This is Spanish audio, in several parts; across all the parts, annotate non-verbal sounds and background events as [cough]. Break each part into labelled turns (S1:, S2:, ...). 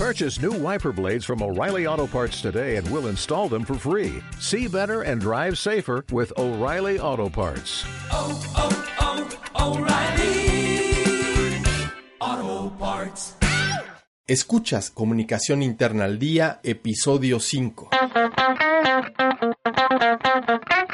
S1: Purchase new wiper blades from O'Reilly Auto Parts today and we'll install them for free. See better and drive safer with O'Reilly Auto Parts.
S2: oh, oh, oh O'Reilly Auto Parts.
S3: Escuchas Comunicación Interna al Día, episodio 5. [laughs]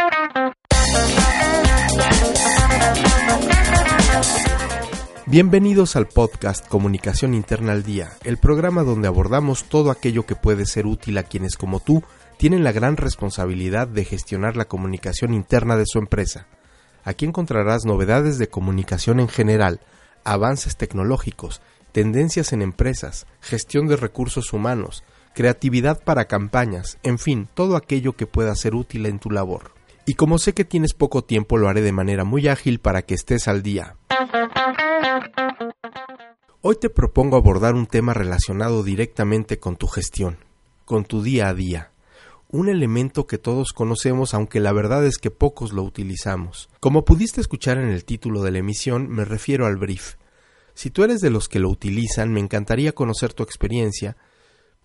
S3: Bienvenidos al podcast Comunicación Interna al Día, el programa donde abordamos todo aquello que puede ser útil a quienes como tú tienen la gran responsabilidad de gestionar la comunicación interna de su empresa. Aquí encontrarás novedades de comunicación en general, avances tecnológicos, tendencias en empresas, gestión de recursos humanos, creatividad para campañas, en fin, todo aquello que pueda ser útil en tu labor. Y como sé que tienes poco tiempo, lo haré de manera muy ágil para que estés al día. Hoy te propongo abordar un tema relacionado directamente con tu gestión, con tu día a día, un elemento que todos conocemos aunque la verdad es que pocos lo utilizamos. Como pudiste escuchar en el título de la emisión, me refiero al brief. Si tú eres de los que lo utilizan, me encantaría conocer tu experiencia.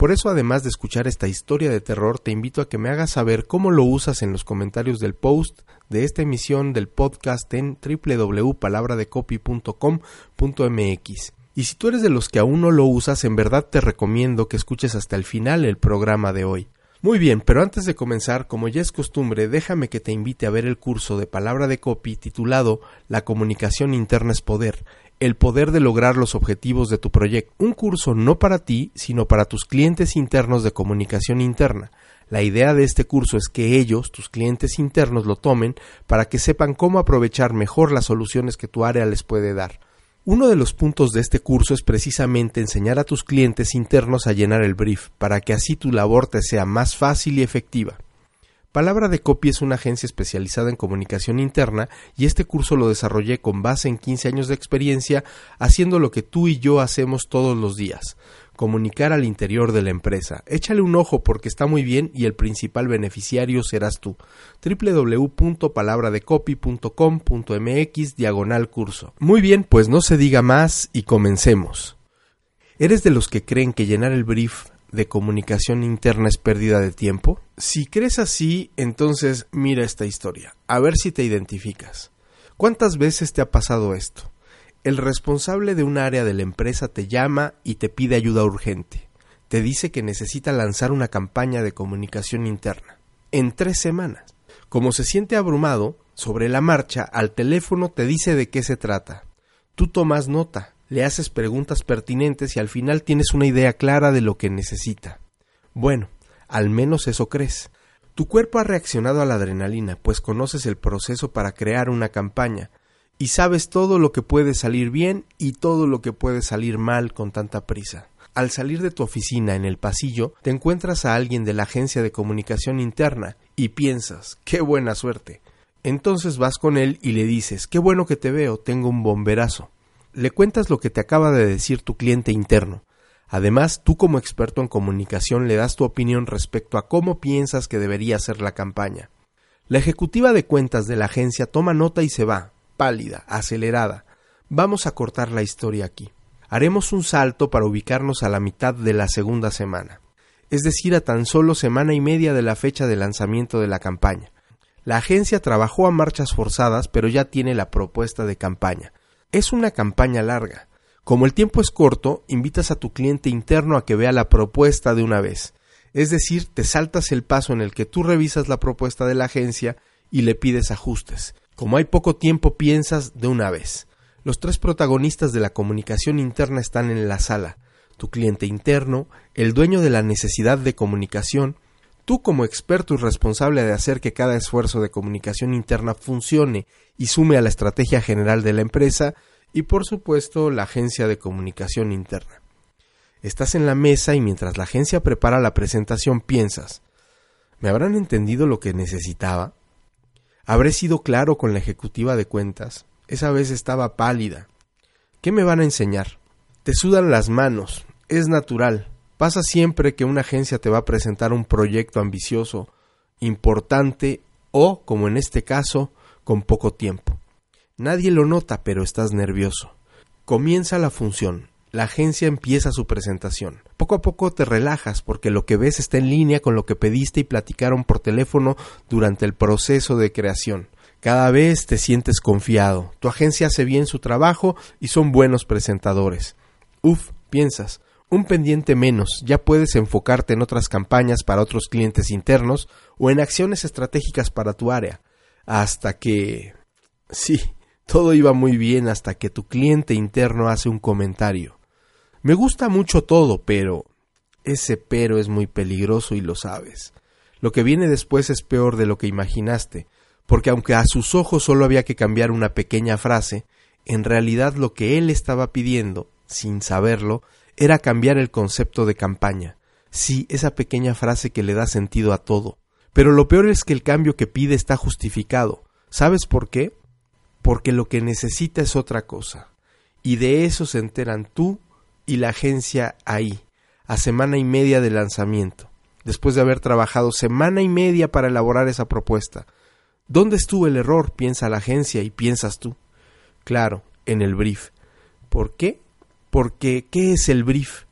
S3: Por eso, además de escuchar esta historia de terror, te invito a que me hagas saber cómo lo usas en los comentarios del post de esta emisión del podcast en www.palabradecopy.com.mx. Y si tú eres de los que aún no lo usas, en verdad te recomiendo que escuches hasta el final el programa de hoy. Muy bien, pero antes de comenzar, como ya es costumbre, déjame que te invite a ver el curso de palabra de copy titulado La comunicación interna es poder, el poder de lograr los objetivos de tu proyecto. Un curso no para ti, sino para tus clientes internos de comunicación interna. La idea de este curso es que ellos, tus clientes internos, lo tomen para que sepan cómo aprovechar mejor las soluciones que tu área les puede dar. Uno de los puntos de este curso es precisamente enseñar a tus clientes internos a llenar el brief, para que así tu labor te sea más fácil y efectiva. Palabra de Copy es una agencia especializada en comunicación interna y este curso lo desarrollé con base en 15 años de experiencia haciendo lo que tú y yo hacemos todos los días, comunicar al interior de la empresa. Échale un ojo porque está muy bien y el principal beneficiario serás tú. www.palabradecopy.com.mx diagonal curso. Muy bien, pues no se diga más y comencemos. ¿Eres de los que creen que llenar el brief de comunicación interna es pérdida de tiempo? Si crees así, entonces mira esta historia, a ver si te identificas. ¿Cuántas veces te ha pasado esto? El responsable de un área de la empresa te llama y te pide ayuda urgente. Te dice que necesita lanzar una campaña de comunicación interna. En tres semanas. Como se siente abrumado, sobre la marcha, al teléfono te dice de qué se trata. Tú tomas nota, le haces preguntas pertinentes y al final tienes una idea clara de lo que necesita. Bueno, al menos eso crees. Tu cuerpo ha reaccionado a la adrenalina, pues conoces el proceso para crear una campaña, y sabes todo lo que puede salir bien y todo lo que puede salir mal con tanta prisa. Al salir de tu oficina en el pasillo, te encuentras a alguien de la agencia de comunicación interna y piensas, qué buena suerte. Entonces vas con él y le dices, qué bueno que te veo, tengo un bomberazo. Le cuentas lo que te acaba de decir tu cliente interno. Además, tú como experto en comunicación le das tu opinión respecto a cómo piensas que debería ser la campaña. La ejecutiva de cuentas de la agencia toma nota y se va, pálida, acelerada. Vamos a cortar la historia aquí. Haremos un salto para ubicarnos a la mitad de la segunda semana, es decir, a tan solo semana y media de la fecha de lanzamiento de la campaña. La agencia trabajó a marchas forzadas, pero ya tiene la propuesta de campaña. Es una campaña larga. Como el tiempo es corto, invitas a tu cliente interno a que vea la propuesta de una vez. Es decir, te saltas el paso en el que tú revisas la propuesta de la agencia y le pides ajustes. Como hay poco tiempo, piensas de una vez. Los tres protagonistas de la comunicación interna están en la sala. Tu cliente interno, el dueño de la necesidad de comunicación, tú como experto y responsable de hacer que cada esfuerzo de comunicación interna funcione y sume a la estrategia general de la empresa, y por supuesto la agencia de comunicación interna. Estás en la mesa y mientras la agencia prepara la presentación piensas ¿Me habrán entendido lo que necesitaba? ¿Habré sido claro con la ejecutiva de cuentas? Esa vez estaba pálida. ¿Qué me van a enseñar? Te sudan las manos. Es natural. Pasa siempre que una agencia te va a presentar un proyecto ambicioso, importante o, como en este caso, con poco tiempo. Nadie lo nota, pero estás nervioso. Comienza la función. la agencia empieza su presentación. Poco a poco te relajas porque lo que ves está en línea con lo que pediste y platicaron por teléfono durante el proceso de creación. Cada vez te sientes confiado. Tu agencia hace bien su trabajo y son buenos presentadores. Uf, piensas, un pendiente menos, ya puedes enfocarte en otras campañas para otros clientes internos o en acciones estratégicas para tu área. Hasta que... Sí, todo iba muy bien hasta que tu cliente interno hace un comentario. Me gusta mucho todo, pero ese pero es muy peligroso y lo sabes. Lo que viene después es peor de lo que imaginaste, porque aunque a sus ojos solo había que cambiar una pequeña frase, en realidad lo que él estaba pidiendo, sin saberlo, era cambiar el concepto de campaña. Sí, esa pequeña frase que le da sentido a todo. Pero lo peor es que el cambio que pide está justificado. ¿Sabes por qué? Porque lo que necesita es otra cosa. Y de eso se enteran tú y la agencia ahí, a semana y media de lanzamiento, después de haber trabajado semana y media para elaborar esa propuesta. ¿Dónde estuvo el error? piensa la agencia y piensas tú. Claro, en el brief. ¿Por qué? Porque ¿qué es el brief?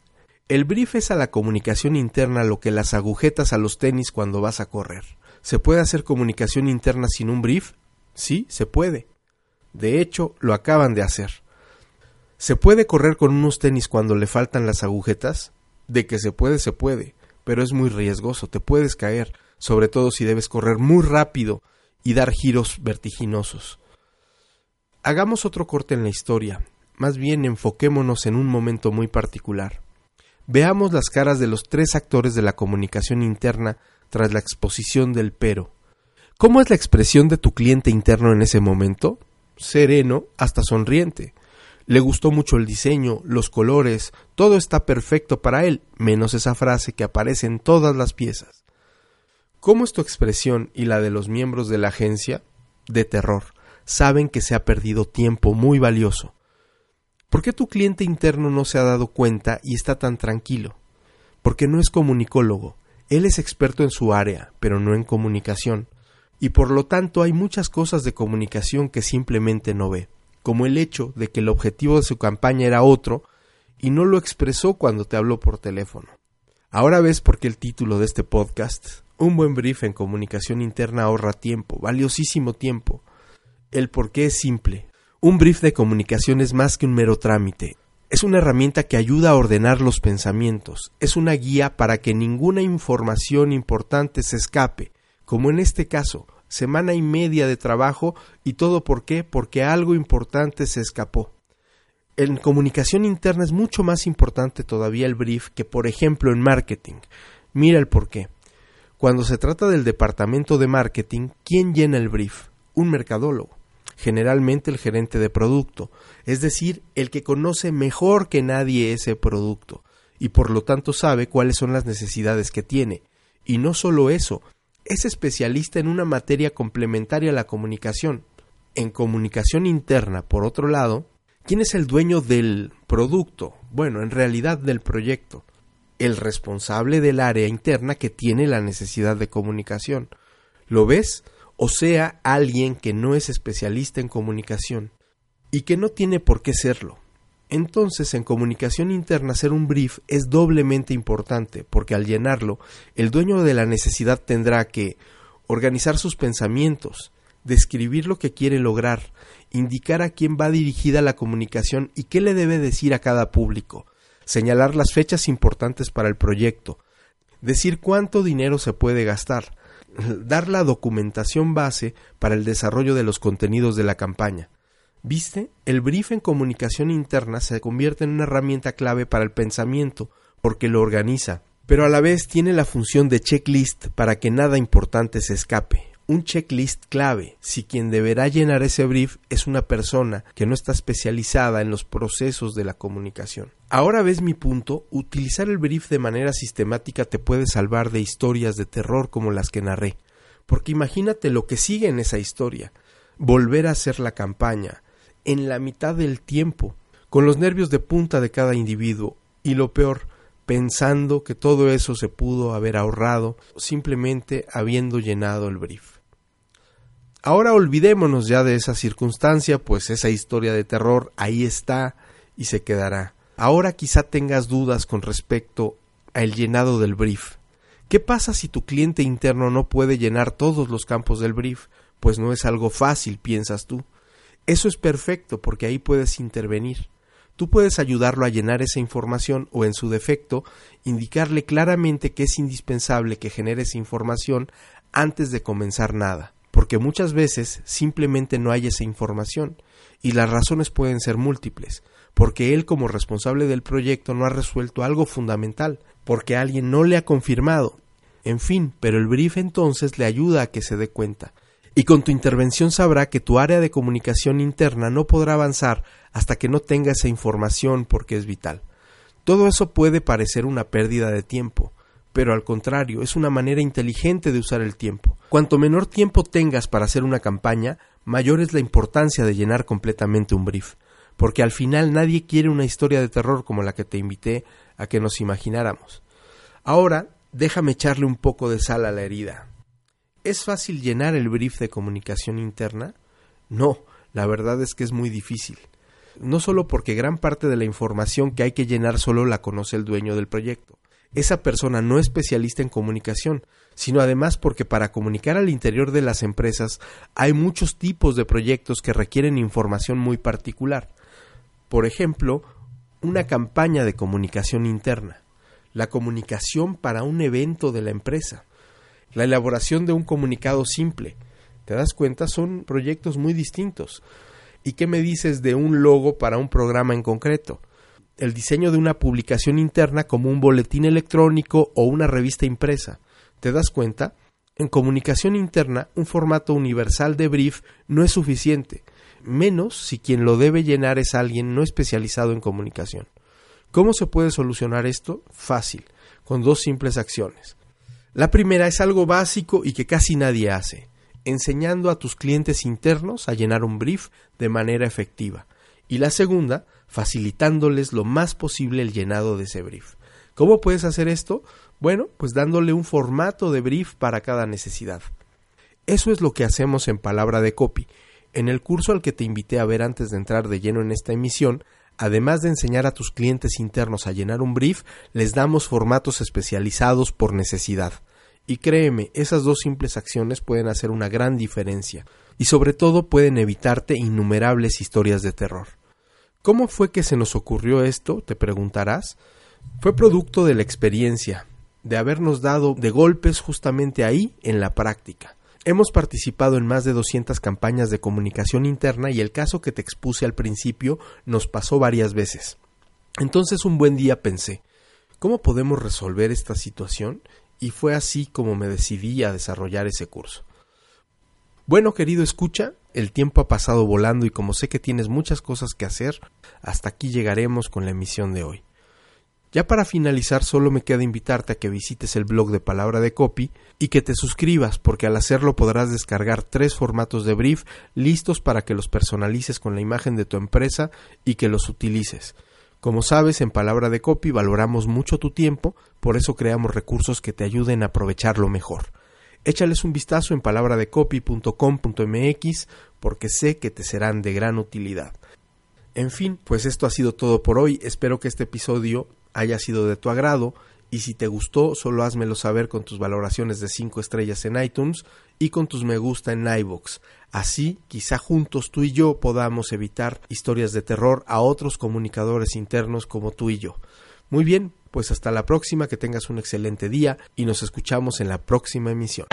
S3: El brief es a la comunicación interna lo que las agujetas a los tenis cuando vas a correr. ¿Se puede hacer comunicación interna sin un brief? Sí, se puede. De hecho, lo acaban de hacer. ¿Se puede correr con unos tenis cuando le faltan las agujetas? De que se puede, se puede, pero es muy riesgoso, te puedes caer, sobre todo si debes correr muy rápido y dar giros vertiginosos. Hagamos otro corte en la historia, más bien enfoquémonos en un momento muy particular. Veamos las caras de los tres actores de la comunicación interna tras la exposición del pero. ¿Cómo es la expresión de tu cliente interno en ese momento? Sereno hasta sonriente. Le gustó mucho el diseño, los colores, todo está perfecto para él, menos esa frase que aparece en todas las piezas. ¿Cómo es tu expresión y la de los miembros de la agencia? De terror. Saben que se ha perdido tiempo muy valioso. ¿Por qué tu cliente interno no se ha dado cuenta y está tan tranquilo? Porque no es comunicólogo. Él es experto en su área, pero no en comunicación. Y por lo tanto hay muchas cosas de comunicación que simplemente no ve como el hecho de que el objetivo de su campaña era otro y no lo expresó cuando te habló por teléfono. Ahora ves por qué el título de este podcast, un buen brief en comunicación interna ahorra tiempo, valiosísimo tiempo. El por qué es simple. Un brief de comunicación es más que un mero trámite. Es una herramienta que ayuda a ordenar los pensamientos. Es una guía para que ninguna información importante se escape, como en este caso, semana y media de trabajo y todo por qué? Porque algo importante se escapó. En comunicación interna es mucho más importante todavía el brief que por ejemplo en marketing. Mira el por qué. Cuando se trata del departamento de marketing, ¿quién llena el brief? Un mercadólogo, generalmente el gerente de producto, es decir, el que conoce mejor que nadie ese producto y por lo tanto sabe cuáles son las necesidades que tiene. Y no solo eso, es especialista en una materia complementaria a la comunicación. En comunicación interna, por otro lado, ¿quién es el dueño del producto? Bueno, en realidad del proyecto. El responsable del área interna que tiene la necesidad de comunicación. ¿Lo ves? O sea, alguien que no es especialista en comunicación y que no tiene por qué serlo. Entonces, en comunicación interna hacer un brief es doblemente importante, porque al llenarlo, el dueño de la necesidad tendrá que organizar sus pensamientos, describir lo que quiere lograr, indicar a quién va dirigida la comunicación y qué le debe decir a cada público, señalar las fechas importantes para el proyecto, decir cuánto dinero se puede gastar, dar la documentación base para el desarrollo de los contenidos de la campaña, ¿Viste? El brief en comunicación interna se convierte en una herramienta clave para el pensamiento, porque lo organiza, pero a la vez tiene la función de checklist para que nada importante se escape. Un checklist clave si quien deberá llenar ese brief es una persona que no está especializada en los procesos de la comunicación. Ahora ves mi punto, utilizar el brief de manera sistemática te puede salvar de historias de terror como las que narré, porque imagínate lo que sigue en esa historia, volver a hacer la campaña, en la mitad del tiempo, con los nervios de punta de cada individuo, y lo peor, pensando que todo eso se pudo haber ahorrado simplemente habiendo llenado el brief. Ahora olvidémonos ya de esa circunstancia, pues esa historia de terror ahí está y se quedará. Ahora quizá tengas dudas con respecto al llenado del brief. ¿Qué pasa si tu cliente interno no puede llenar todos los campos del brief? Pues no es algo fácil, piensas tú. Eso es perfecto porque ahí puedes intervenir. Tú puedes ayudarlo a llenar esa información o, en su defecto, indicarle claramente que es indispensable que genere esa información antes de comenzar nada, porque muchas veces simplemente no hay esa información, y las razones pueden ser múltiples, porque él como responsable del proyecto no ha resuelto algo fundamental, porque alguien no le ha confirmado. En fin, pero el brief entonces le ayuda a que se dé cuenta, y con tu intervención sabrá que tu área de comunicación interna no podrá avanzar hasta que no tenga esa información porque es vital. Todo eso puede parecer una pérdida de tiempo, pero al contrario, es una manera inteligente de usar el tiempo. Cuanto menor tiempo tengas para hacer una campaña, mayor es la importancia de llenar completamente un brief, porque al final nadie quiere una historia de terror como la que te invité a que nos imagináramos. Ahora, déjame echarle un poco de sal a la herida. ¿Es fácil llenar el brief de comunicación interna? No, la verdad es que es muy difícil. No solo porque gran parte de la información que hay que llenar solo la conoce el dueño del proyecto. Esa persona no es especialista en comunicación, sino además porque para comunicar al interior de las empresas hay muchos tipos de proyectos que requieren información muy particular. Por ejemplo, una campaña de comunicación interna, la comunicación para un evento de la empresa, la elaboración de un comunicado simple. ¿Te das cuenta? Son proyectos muy distintos. ¿Y qué me dices de un logo para un programa en concreto? El diseño de una publicación interna como un boletín electrónico o una revista impresa. ¿Te das cuenta? En comunicación interna, un formato universal de brief no es suficiente, menos si quien lo debe llenar es alguien no especializado en comunicación. ¿Cómo se puede solucionar esto? Fácil, con dos simples acciones. La primera es algo básico y que casi nadie hace, enseñando a tus clientes internos a llenar un brief de manera efectiva. Y la segunda, facilitándoles lo más posible el llenado de ese brief. ¿Cómo puedes hacer esto? Bueno, pues dándole un formato de brief para cada necesidad. Eso es lo que hacemos en Palabra de Copy. En el curso al que te invité a ver antes de entrar de lleno en esta emisión, Además de enseñar a tus clientes internos a llenar un brief, les damos formatos especializados por necesidad. Y créeme, esas dos simples acciones pueden hacer una gran diferencia, y sobre todo pueden evitarte innumerables historias de terror. ¿Cómo fue que se nos ocurrió esto? te preguntarás. Fue producto de la experiencia, de habernos dado de golpes justamente ahí en la práctica. Hemos participado en más de 200 campañas de comunicación interna y el caso que te expuse al principio nos pasó varias veces. Entonces un buen día pensé, ¿cómo podemos resolver esta situación? Y fue así como me decidí a desarrollar ese curso. Bueno, querido escucha, el tiempo ha pasado volando y como sé que tienes muchas cosas que hacer, hasta aquí llegaremos con la emisión de hoy. Ya para finalizar solo me queda invitarte a que visites el blog de Palabra de Copy y que te suscribas porque al hacerlo podrás descargar tres formatos de brief listos para que los personalices con la imagen de tu empresa y que los utilices. Como sabes, en Palabra de Copy valoramos mucho tu tiempo, por eso creamos recursos que te ayuden a aprovecharlo mejor. Échales un vistazo en palabradeCopy.com.mx porque sé que te serán de gran utilidad. En fin, pues esto ha sido todo por hoy. Espero que este episodio haya sido de tu agrado y si te gustó solo házmelo saber con tus valoraciones de 5 estrellas en iTunes y con tus me gusta en iVoox. Así, quizá juntos tú y yo podamos evitar historias de terror a otros comunicadores internos como tú y yo. Muy bien, pues hasta la próxima, que tengas un excelente día y nos escuchamos en la próxima emisión.